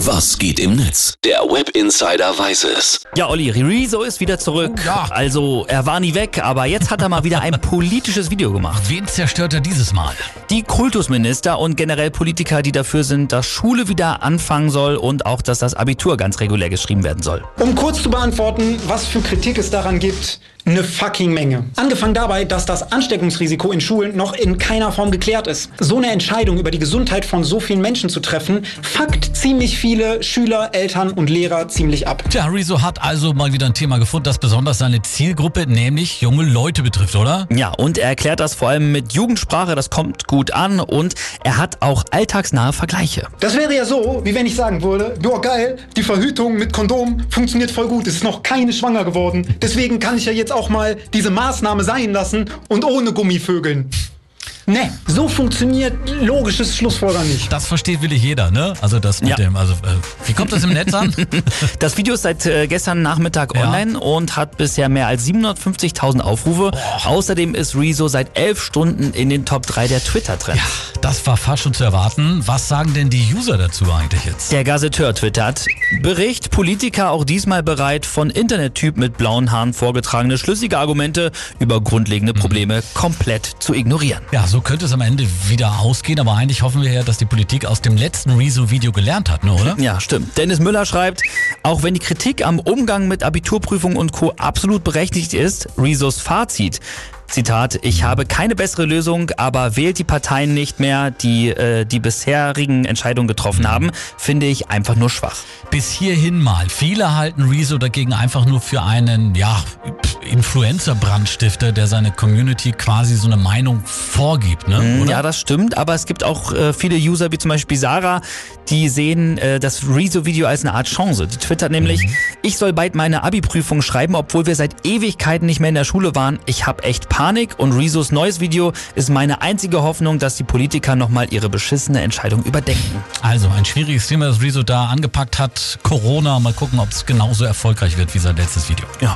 Was geht im Netz? Der Web Insider weiß es. Ja, Olli, Rezo ist wieder zurück. Ja. Also, er war nie weg, aber jetzt hat er mal wieder ein politisches Video gemacht. Wen zerstört er dieses Mal? Die Kultusminister und generell Politiker, die dafür sind, dass Schule wieder anfangen soll und auch, dass das Abitur ganz regulär geschrieben werden soll. Um kurz zu beantworten, was für Kritik es daran gibt, eine fucking Menge. Angefangen dabei, dass das Ansteckungsrisiko in Schulen noch in keiner Form geklärt ist. So eine Entscheidung über die Gesundheit von so vielen Menschen zu treffen, fuckt ziemlich viele Schüler, Eltern und Lehrer ziemlich ab. Tja, Rezo hat also mal wieder ein Thema gefunden, das besonders seine Zielgruppe, nämlich junge Leute betrifft, oder? Ja, und er erklärt das vor allem mit Jugendsprache, das kommt gut an und er hat auch alltagsnahe Vergleiche. Das wäre ja so, wie wenn ich sagen würde, ja geil, die Verhütung mit Kondom funktioniert voll gut, es ist noch keine schwanger geworden. Deswegen kann ich ja jetzt auch mal diese Maßnahme sein lassen und ohne Gummivögeln. Ne, so funktioniert logisches Schlussfolgern nicht. Das versteht wirklich jeder, ne? Also das mit Ja. dem, also äh, wie kommt das im Netz an? Das Video ist seit äh, gestern Nachmittag Ja. online und hat bisher mehr als 750.000 Aufrufe. Außerdem ist Rezo seit elf Stunden in den Top 3 der Twitter-Trends. das war fast schon zu erwarten. Was sagen denn die User dazu eigentlich jetzt? Der Gazetteur twittert, Bericht, Politiker auch diesmal bereit, von Internettyp mit blauen Haaren vorgetragene schlüssige Argumente über grundlegende Probleme komplett zu ignorieren. Ja, so könnte es am Ende wieder ausgehen, aber eigentlich hoffen wir ja, dass die Politik aus dem letzten Rezo-Video gelernt hat, ne, oder? Ja, stimmt. Dennis Müller schreibt, auch wenn die Kritik am Umgang mit Abiturprüfungen und Co. absolut berechtigt ist, Rezos Fazit. Zitat, ich habe keine bessere Lösung, aber wählt die Parteien nicht mehr, die äh, die bisherigen Entscheidungen getroffen haben, finde ich einfach nur schwach. Bis hierhin mal. Viele halten Rezo dagegen einfach nur für einen, ja, Influencer-Brandstifter, der seine Community quasi so eine Meinung vorgibt, ne? Oder? Ja, das stimmt, aber es gibt auch äh, viele User, wie zum Beispiel Sarah, die sehen äh, das Rezo-Video als eine Art Chance. Die twittert nämlich, ich soll bald meine Abi-Prüfung schreiben, obwohl wir seit Ewigkeiten nicht mehr in der Schule waren. Ich habe echt Panik und Rezos neues Video ist meine einzige Hoffnung, dass die Politiker nochmal ihre beschissene Entscheidung überdenken. Also ein schwieriges Thema, das Rezo da angepackt hat. Corona, mal gucken, ob es genauso erfolgreich wird wie sein letztes Video. Ja.